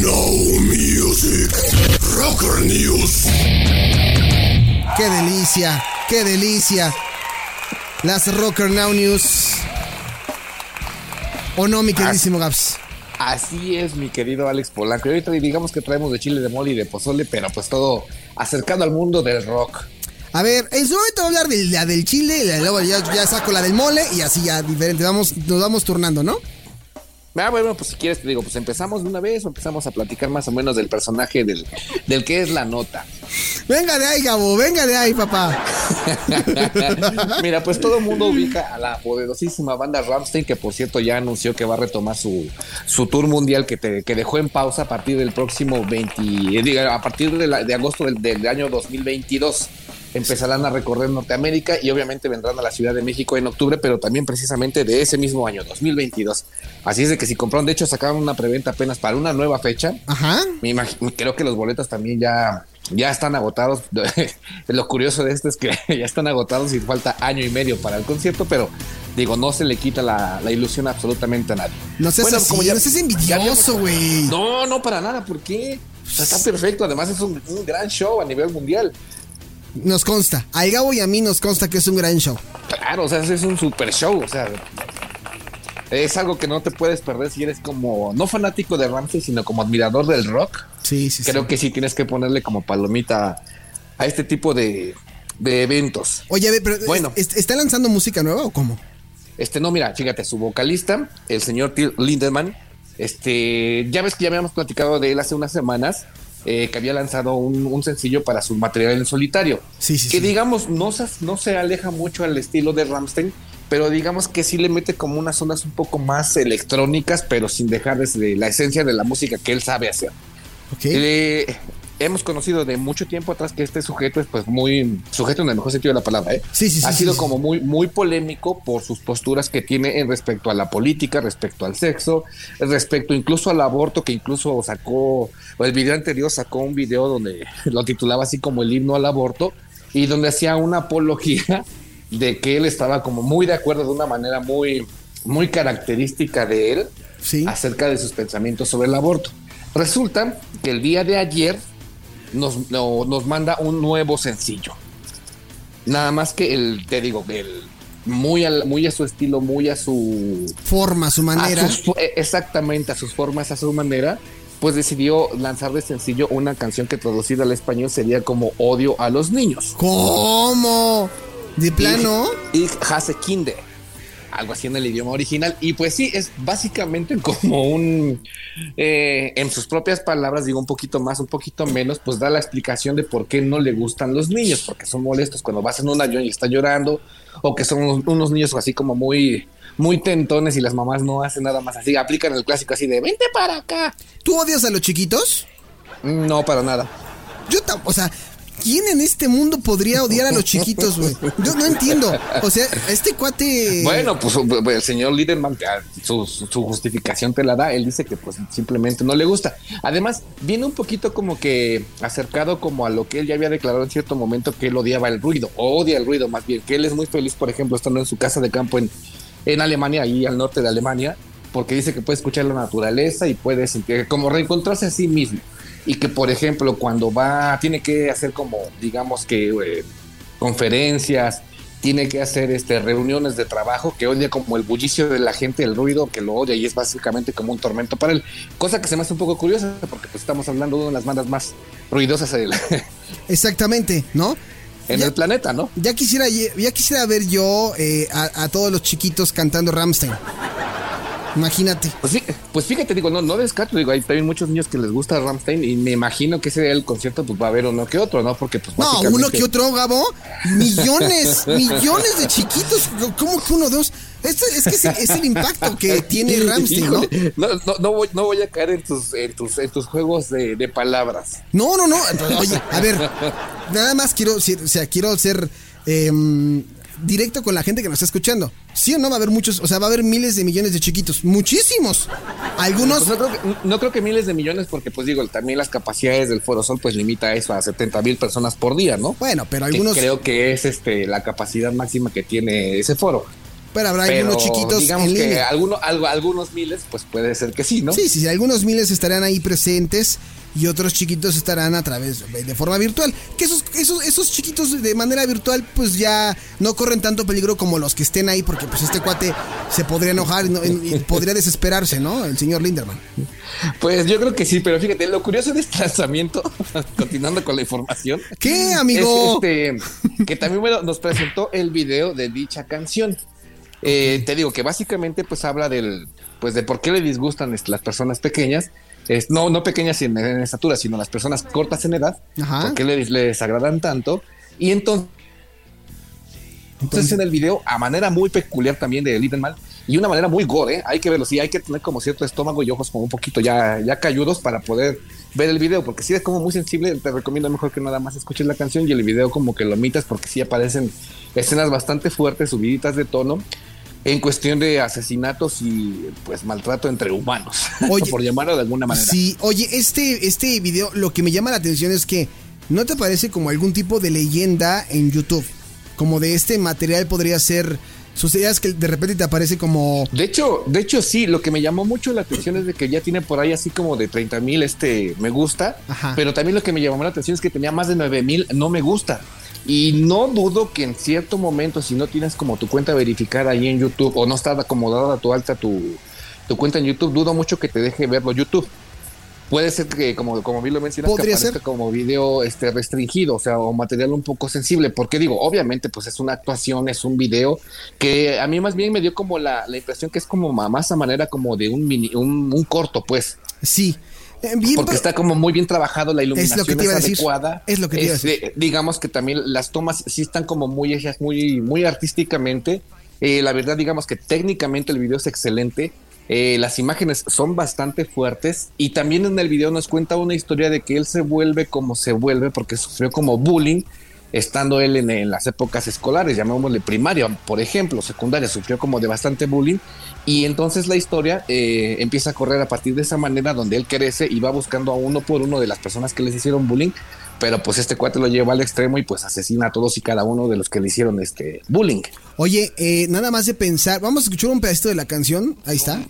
No Music Rocker News. ¡Qué delicia! ¡Qué delicia! Las Rocker Now News. ¿O no, mi queridísimo Gaps? Así es, mi querido Alex Polanco. Y ahorita digamos que traemos de chile de mole y de pozole, pero pues todo acercando al mundo del rock. A ver, en su momento voy a hablar de la del chile, y luego ya, ya saco la del mole y así ya diferente. Vamos, nos vamos turnando, ¿no? Ah, bueno, pues si quieres te digo, pues empezamos de una vez o empezamos a platicar más o menos del personaje del, del que es la nota. Venga de ahí, Gabo, venga de ahí, papá. Mira, pues todo el mundo ubica a la poderosísima banda Ramstein, que por cierto ya anunció que va a retomar su, su tour mundial que, te, que dejó en pausa a partir del próximo 20, eh, diga, a partir de, la- de agosto del, del año 2022 empezarán a recorrer Norteamérica y obviamente vendrán a la Ciudad de México en octubre, pero también precisamente de ese mismo año, 2022. Así es de que si compraron, de hecho sacaron una preventa apenas para una nueva fecha. Ajá. Me imagino, creo que los boletos también ya, ya están agotados. Lo curioso de esto es que ya están agotados y falta año y medio para el concierto, pero digo, no se le quita la, la ilusión absolutamente a nadie. No seas Bueno, así, como ya- no seas envidioso, güey. No, no, para nada. ¿Por qué? O sea, está perfecto. Además, es un, un gran show a nivel mundial. Nos consta. Al Gabo y a mí nos consta que es un gran show. Claro, o sea, es un super show. O sea, es algo que no te puedes perder si eres como, no fanático de Ramsey, sino como admirador del rock. Sí, sí, Creo sí. que sí tienes que ponerle como palomita a este tipo de, de eventos. Oye, pero Bueno. ¿est- ¿está lanzando música nueva o cómo? Este, no, mira, fíjate, su vocalista, el señor Till Lindemann, este, ya ves que ya habíamos platicado de él hace unas semanas, eh, que había lanzado un, un sencillo para su material en solitario. Sí, sí, que sí. digamos, no se, no se aleja mucho al estilo de Ramstein, pero digamos que sí le mete como unas zonas un poco más electrónicas, pero sin dejar desde la esencia de la música que él sabe hacer. Ok. Eh, hemos conocido de mucho tiempo atrás que este sujeto es pues muy sujeto en el mejor sentido de la palabra, ¿eh? Sí, sí, sí, ha sí, sido sí. como muy muy polémico por sus posturas que tiene en respecto a la política, respecto al sexo, respecto incluso al aborto que incluso sacó el video anterior sacó un video donde lo titulaba así como el himno al aborto y donde hacía una apología de que él estaba como muy de acuerdo de una manera muy muy característica de él acerca de sus pensamientos sobre el aborto. Resulta que el día de ayer nos, no- nos manda un nuevo sencillo. Nada más que el, te digo, el muy, al- muy a su estilo, muy a su... Forma, su manera. a sus fo- exactamente, a sus formas, a su manera, pues decidió lanzar de sencillo una canción que traducida al español sería como Odio a los niños. ¿Cómo? ¿De plano? Y hace kinder. Algo así en el idioma original. Y pues sí, es básicamente como un. eh, en sus propias palabras, digo un poquito más, un poquito menos, pues da la explicación de por qué no le gustan los niños, porque son molestos cuando vas en un avión y está llorando, o que son unos, unos niños así como muy. Muy tentones y las mamás no hacen nada más así, aplican el clásico así de vente para acá. ¿Tú odias a los chiquitos? No, para nada. Yo o sea, ¿quién en este mundo podría odiar a los chiquitos, güey? Yo no entiendo. O sea, este cuate. Bueno, pues el señor Liderman, ah, su, su- su justificación te la da. Él dice que pues simplemente no le gusta. Además, viene un poquito como que acercado como a lo que él ya había declarado en cierto momento que él odiaba el ruido, o odia el ruido más bien, que él es muy feliz, por ejemplo, estando en su casa de campo en, en Alemania, ahí al norte de Alemania, porque dice que puede escuchar la naturaleza y puede sentir como reencontrarse a sí mismo. Y que, por ejemplo, cuando va, tiene que hacer como, digamos que eh, conferencias, tiene que hacer este, reuniones de trabajo, que odia como el bullicio de la gente, el ruido, que lo odia y es básicamente como un tormento para él. Cosa que se me hace un poco curiosa, porque pues estamos hablando de una de las bandas más ruidosas del- Exactamente, ¿no? en Ya- el planeta, ¿no? Ya quisiera, ya quisiera ver yo eh, a, a todos los chiquitos cantando Ramstein. Imagínate. Pues, pues fíjate, digo, no, no descarto, digo, hay también muchos niños que les gusta Ramstein y me imagino que ese el concierto pues va a haber uno que otro, ¿no? Porque pues No, uno que otro, Gabo. Millones, millones de chiquitos. ¿Cómo que uno, dos? Esto, es que es el, es el impacto que tiene Ramstein, ¿no? No, no, no voy, no voy a caer en tus, en tus, en tus juegos de, de palabras. No, no, no. Oye, a ver, nada más quiero, o sea, quiero ser directo con la gente que nos está escuchando. Sí o no va a haber muchos, o sea, va a haber miles de millones de chiquitos, muchísimos. Algunos, Pues no, creo que, no creo que miles de millones, porque pues digo, también las capacidades del Foro Sol pues limita eso a 70 mil personas por día, ¿no? bueno, pero Que algunos, creo que es este la capacidad máxima que tiene ese foro. pero habrá Pero algunos chiquitos digamos en que línea. alguno, algo, algunos miles, pues puede ser que sí, ¿no? Sí, sí, sí, algunos miles estarán ahí presentes y otros chiquitos estarán a través de forma virtual. Que esos, esos, esos chiquitos de manera virtual, pues ya no corren tanto peligro como los que estén ahí, porque pues este cuate se podría enojar y, no- y podría desesperarse, ¿no? El señor Linderman. Pues yo creo que sí, pero fíjate, lo curioso de este lanzamiento, continuando con la información, ¿Qué, amigo? es este, que también bueno, nos presentó el video de dicha canción. Eh, te digo que básicamente pues habla del, pues de por qué le disgustan este, las personas pequeñas, es, no, no pequeñas en, en estatura, sino las personas cortas en edad, Ajá. por qué le, le desagradan tanto. Y entonces, entonces en el video, a manera muy peculiar también de Lidenman, y una manera muy gore, ¿eh? hay que verlo, sí, hay que tener como cierto estómago y ojos como un poquito ya, ya cayudos para poder ver el video, porque si es como muy sensible, te recomiendo mejor que nada más escuches la canción y el video como que lo omitas, porque sí aparecen escenas bastante fuertes, subiditas de tono, en cuestión de asesinatos y pues maltrato entre humanos, Oye, por llamarlo de alguna manera. Sí, oye, este, este video, lo que me llama la atención es que ¿no te parece como algún tipo de leyenda en YouTube? Como de este material podría ser. Sucedías que de repente te aparece como. De hecho, de hecho sí, lo que me llamó mucho la atención es de que ya tiene por ahí así como de 30 mil este me gusta, Ajá. pero también lo que me llamó la atención es que tenía más de 9 mil no me gusta. Y no dudo que en cierto momento, si no tienes como tu cuenta verificada ahí en YouTube o no está acomodada a tu alta tu, tu cuenta en YouTube, dudo mucho que te deje verlo YouTube. Puede ser que, como, como bien lo mencionas, que aparezca ser. como video este, restringido, o sea, o material un poco sensible, porque digo, obviamente, pues es una actuación, es un video que a mí más bien me dio como la, la impresión que es como más a manera como de un mini, un, un corto, pues, Sí. Eh, bien, porque está como muy bien trabajado, la iluminación Es lo que te iba a decir. adecuada. Es lo que te iba a Este, digamos que también las tomas sí están como muy hechas, muy, muy artísticamente. Eh, la verdad, digamos que técnicamente el video es excelente. Eh, las imágenes son bastante fuertes y también en el video nos cuenta una historia de que él se vuelve como se vuelve porque sufrió como bullying estando él en, en las épocas escolares, llamémosle primaria, por ejemplo, secundaria, sufrió como de bastante bullying y entonces la historia eh, empieza a correr a partir de esa manera donde él crece y va buscando a uno por uno de las personas que les hicieron bullying, pero pues este cuate lo lleva al extremo y pues asesina a todos y cada uno de los que le hicieron este bullying. Oye, eh, nada más de pensar. Vamos a escuchar un pedacito de la canción. Ahí está.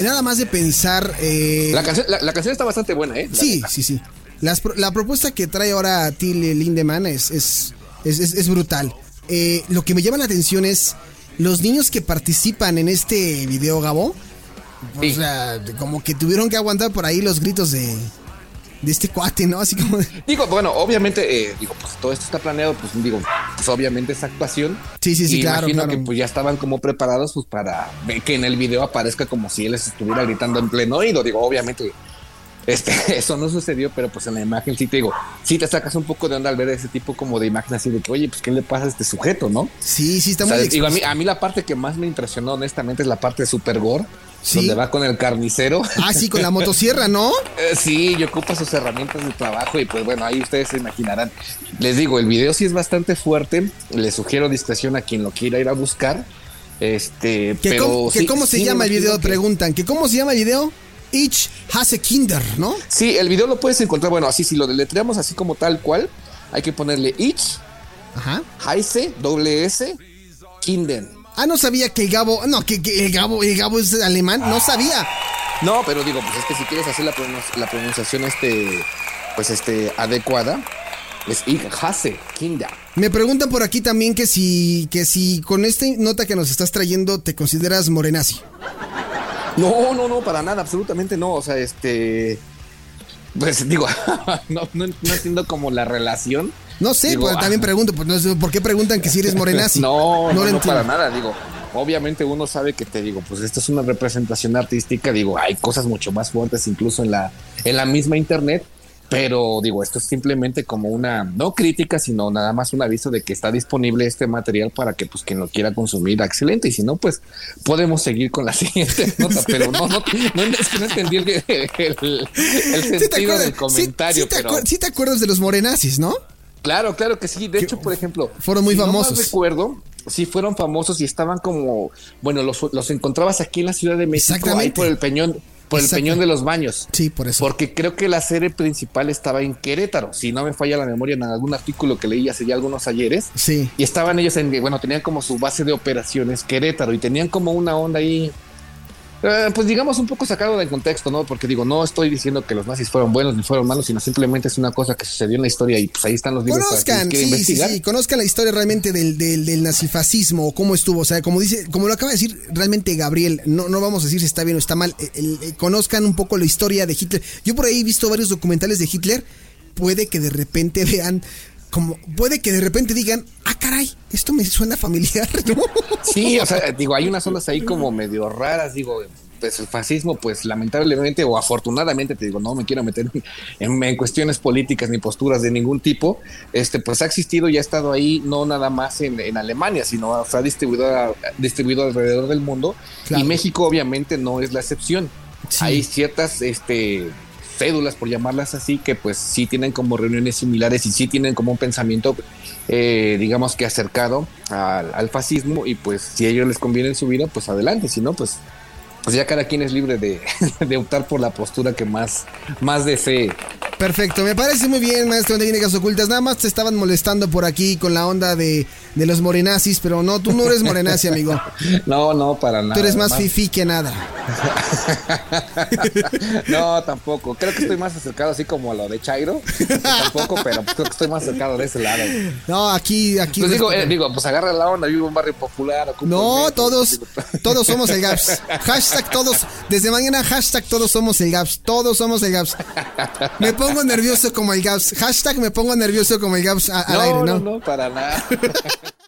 Nada más de pensar. eh, La canción, la, la canción está bastante buena, ¿eh? La Sí, neta. sí, sí. Las la propuesta que trae ahora Till Lindemann es, es, es, brutal. Eh, lo que me llama la atención es los niños que participan en este video, Gabo. O sea, como que tuvieron que aguantar por ahí los gritos de, de este cuate, ¿no? Así como... de- Digo, bueno, obviamente, eh, digo, pues todo esto está planeado, pues digo, pues obviamente es actuación. Sí, sí, sí, Y claro, Imagino claro. que pues ya estaban como preparados pues para ver que en el video aparezca como si él les estuviera gritando en pleno oído. Digo, obviamente, este, eso no sucedió, pero pues en la imagen sí te digo, sí te sacas un poco de onda al ver ese tipo como de imagen así de que, oye, pues qué le pasa a este sujeto, ¿no? Sí, sí, está O sea, muy... digo, a mí, a mí la parte que más me impresionó honestamente es la parte de Super Gore, Sí. donde va con el carnicero. Ah, sí, con la motosierra, ¿no? Eh, Sí, y ocupa sus herramientas de trabajo y pues bueno, ahí ustedes se imaginarán. Les digo, el video sí es bastante fuerte. Les sugiero discreción a quien lo quiera ir a buscar. Este, Que pero cómo, que cómo se sí llama el video, preguntan. ¿Que cómo se llama el video? Each has a kinder, ¿no? Sí, el video lo puedes encontrar, bueno, así si lo deletreamos así como tal cual, hay que ponerle Ich, Ajá. Heise, doble S, Kinden. Ah, no sabía que el Gabo, no, que, que el Gabo, el Gabo es alemán, no sabía. No, pero digo, pues es que si quieres hacer la pronunciación este, pues este, adecuada, es Ich hasse Kinder. Me preguntan por aquí también que si, que si con esta nota que nos estás trayendo te consideras morenazi. No, no, no, para nada, absolutamente no. O sea, este. Pues digo, no, no, no entiendo como la relación. No sé, Digo, pues ah. también pregunto, pues no sé, ¿por qué preguntan que si eres morenazi? No, no, no, para nada. Digo, obviamente uno sabe que te digo, pues esto es una representación artística. Digo, hay cosas mucho más fuertes incluso en la, en la misma internet. Pero digo, esto es simplemente como una, no crítica, sino nada más un aviso de que está disponible este material para que pues quien lo quiera consumir, excelente. Y si no, pues podemos seguir con la siguiente nota. Pero no, no, no, es que no entendí el, el, el sentido del comentario. Sí, pero... sí te acuerdas de los morenazis, ¿no? Claro, claro que sí. De hecho, por ejemplo, fueron muy si famosos. No recuerdo, sí fueron famosos y estaban como, bueno, los, los encontrabas aquí en la Ciudad de México, Exactamente. ahí por el Peñón, por el. Peñón de los Baños. Sí, por eso. Porque creo que la serie principal estaba en Querétaro, si no me falla la memoria en algún artículo que leí hace ya algunos ayeres. Sí. Y estaban ellos en, bueno, tenían como su base de operaciones Querétaro y tenían como una onda ahí, eh, pues digamos un poco sacado del contexto, ¿no? Porque digo, no estoy diciendo que los nazis fueron buenos ni fueron malos, sino simplemente es una cosa que sucedió en la historia y pues ahí están los libros para Conozcan, quiera sí, investigar. sí, conozcan la historia realmente del, del, del nazifascismo o cómo estuvo. O sea, como dice, como lo acaba de decir realmente Gabriel, no, no vamos a decir si está bien o está mal. eh, el- el- conozcan un poco la historia de Hitler. Yo por ahí he visto varios documentales de Hitler. Puede que de repente vean. Como, puede que de repente digan, ah, caray, esto me suena familiar, ¿no? Sí, o sea, digo, hay unas ondas ahí como medio raras, digo, pues el fascismo, pues lamentablemente o afortunadamente, te digo, no me quiero meter en, en cuestiones políticas ni posturas de ningún tipo, este, pues ha existido y ha estado ahí, no nada más en, en Alemania, sino se ha distribuido, distribuido alrededor del mundo Claro. y México obviamente no es la excepción. Sí. Hay ciertas, este cédulas, por llamarlas así, que pues sí tienen como reuniones similares y sí tienen como un pensamiento, eh, digamos que acercado al, al fascismo y pues si a ellos les conviene en su vida, pues adelante, si no, pues, pues ya cada quien es libre de, de optar por la postura que más, más desee. Perfecto, me parece muy bien, maestro de técnicas ocultas. Nada más te estaban molestando por aquí con la onda de, de los morenazis, pero no, tú no eres morenazi, amigo. No, no, para nada. Tú eres más fifí que nada. No, tampoco. Creo que estoy más acercado así como a lo de Chairo. tampoco, pero creo que estoy más acercado de ese lado. No, aquí, aquí. Pues digo, eh, digo, pues agarra la onda, vivo en un barrio popular. No, metro, todos, todos somos el Gaps. Hashtag todos, desde mañana hashtag todos somos el Gaps. Todos somos el Gaps. Me pongo nervioso como el Gaps. Hashtag me pongo nervioso como el Gaps al No, aire, no, ¿no? no, para nada.